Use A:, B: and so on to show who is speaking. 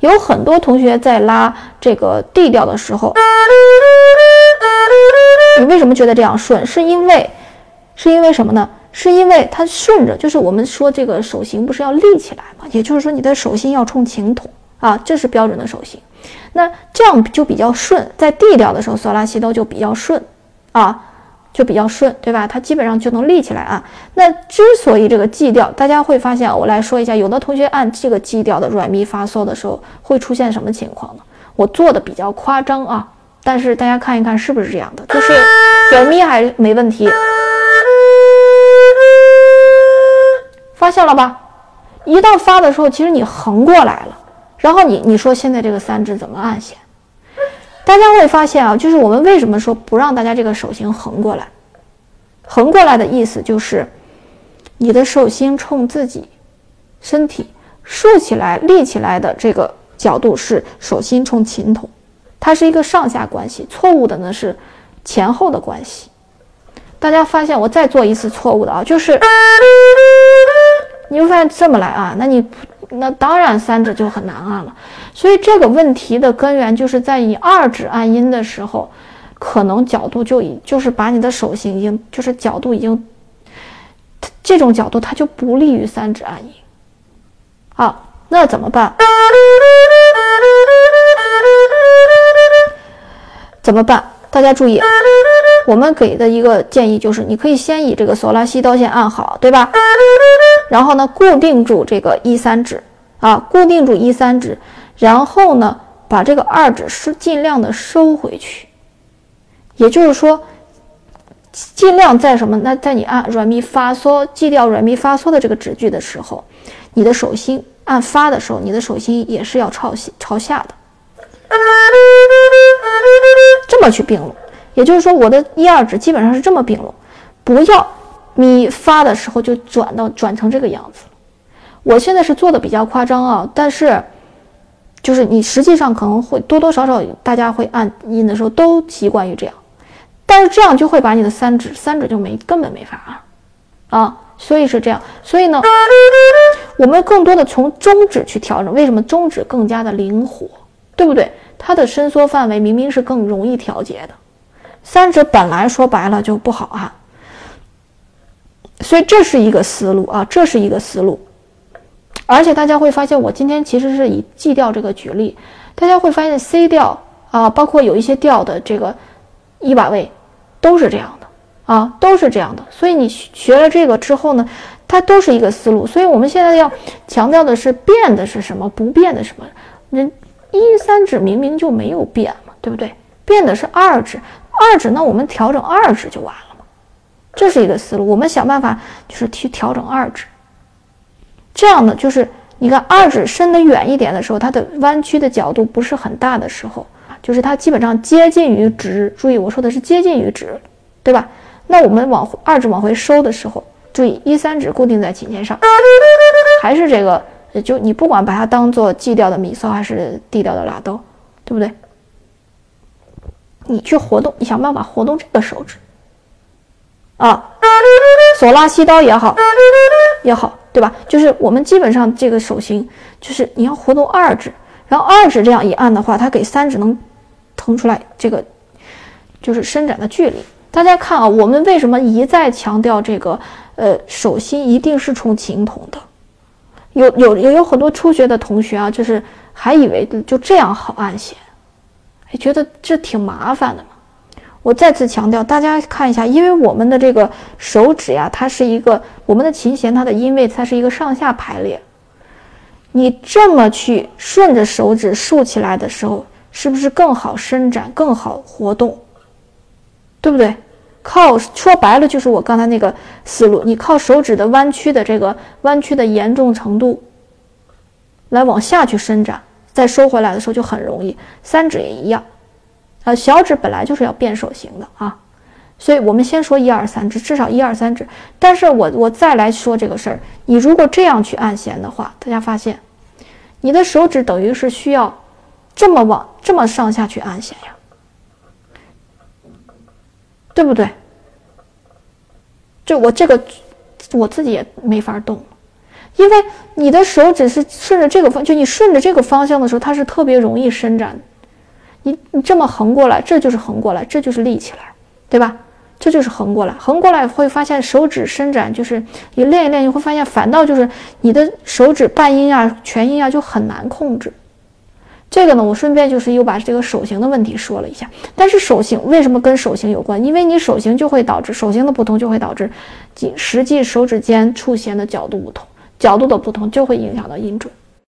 A: 有很多同学在拉这个 D 调的时候，你为什么觉得这样顺？是因为，是因为什么呢？是因为它顺着，就是我们说这个手型不是要立起来吗？也就是说你的手心要冲琴筒啊，这是标准的手型。那这样就比较顺，在 D 调的时候，索拉西哆就比较顺啊。就比较顺，对吧？它基本上就能立起来啊。那之所以这个 G 调，大家会发现，我来说一下，有的同学按这个 G 调的软咪发嗦的时候，会出现什么情况呢？我做的比较夸张啊，但是大家看一看是不是这样的？就是软咪还没问题，发现了吧？一到发的时候，其实你横过来了，然后你你说现在这个三指怎么按弦？大家会发现啊，就是我们为什么说不让大家这个手型横过来？横过来的意思就是，你的手心冲自己身体，竖起来、立起来的这个角度是手心冲琴筒，它是一个上下关系。错误的呢是前后的关系。大家发现我再做一次错误的啊，就是你会发现这么来啊，那你。那当然，三指就很难按了。所以这个问题的根源就是在你二指按音的时候，可能角度就已就是把你的手型已经就是角度已经，这种角度它就不利于三指按音。啊，那怎么办？怎么办？大家注意，我们给的一个建议就是，你可以先以这个索拉西刀先按好，对吧？然后呢，固定住这个一三指啊，固定住一三指，然后呢，把这个二指是尽量的收回去。也就是说，尽量在什么？那在你按软咪发嗦 G 调软咪发嗦的这个指距的时候，你的手心按发的时候，你的手心也是要朝朝下的，这么去并拢。也就是说，我的一二指基本上是这么并拢，不要。咪发的时候就转到转成这个样子。我现在是做的比较夸张啊，但是就是你实际上可能会多多少少大家会按音的时候都习惯于这样，但是这样就会把你的三指三指就没根本没法按啊，所以是这样。所以呢，我们更多的从中指去调整。为什么中指更加的灵活，对不对？它的伸缩范围明明是更容易调节的，三指本来说白了就不好按。所以这是一个思路啊，这是一个思路，而且大家会发现，我今天其实是以 G 调这个举例，大家会发现 C 调啊，包括有一些调的这个一把位都是这样的啊，都是这样的。所以你学了这个之后呢，它都是一个思路。所以我们现在要强调的是变的是什么，不变的什么。人一三指明明就没有变嘛，对不对？变的是二指，二指那我们调整二指就完了。这是一个思路，我们想办法就是去调整二指，这样呢，就是你看二指伸得远一点的时候，它的弯曲的角度不是很大的时候，就是它基本上接近于直。注意我说的是接近于直，对吧？那我们往二指往回收的时候，注意一三指固定在琴键上，还是这个，就你不管把它当做 G 调的米嗦还是 D 调的拉哆，对不对？你去活动，你想办法活动这个手指。啊，索拉西刀也好，也好，对吧？就是我们基本上这个手型，就是你要活动二指，然后二指这样一按的话，它给三指能腾出来这个，就是伸展的距离。大家看啊，我们为什么一再强调这个？呃，手心一定是冲琴筒的。有有有有很多初学的同学啊，就是还以为就这样好按弦，还觉得这挺麻烦的嘛。我再次强调，大家看一下，因为我们的这个手指呀，它是一个我们的琴弦，它的音位它是一个上下排列。你这么去顺着手指竖起来的时候，是不是更好伸展、更好活动？对不对？靠说白了就是我刚才那个思路，你靠手指的弯曲的这个弯曲的严重程度来往下去伸展，再收回来的时候就很容易。三指也一样，呃，小指本来就是要变手型的啊，所以我们先说一二三指，至少一二三指。但是我我再来说这个事儿，你如果这样去按弦的话，大家发现，你的手指等于是需要这么往这么上下去按弦呀，对不对？就我这个，我自己也没法动，因为你的手指是顺着这个方，就你顺着这个方向的时候，它是特别容易伸展。你你这么横过来，这就是横过来，这就是立起来，对吧？这就是横过来，横过来会发现手指伸展，就是你练一练，你会发现反倒就是你的手指半音啊、全音啊就很难控制。这个呢，我顺便就是又把这个手型的问题说了一下。但是手型为什么跟手型有关？因为你手型就会导致手型的不同，就会导致实际手指间触弦的角度不同，角度的不同就会影响到音准。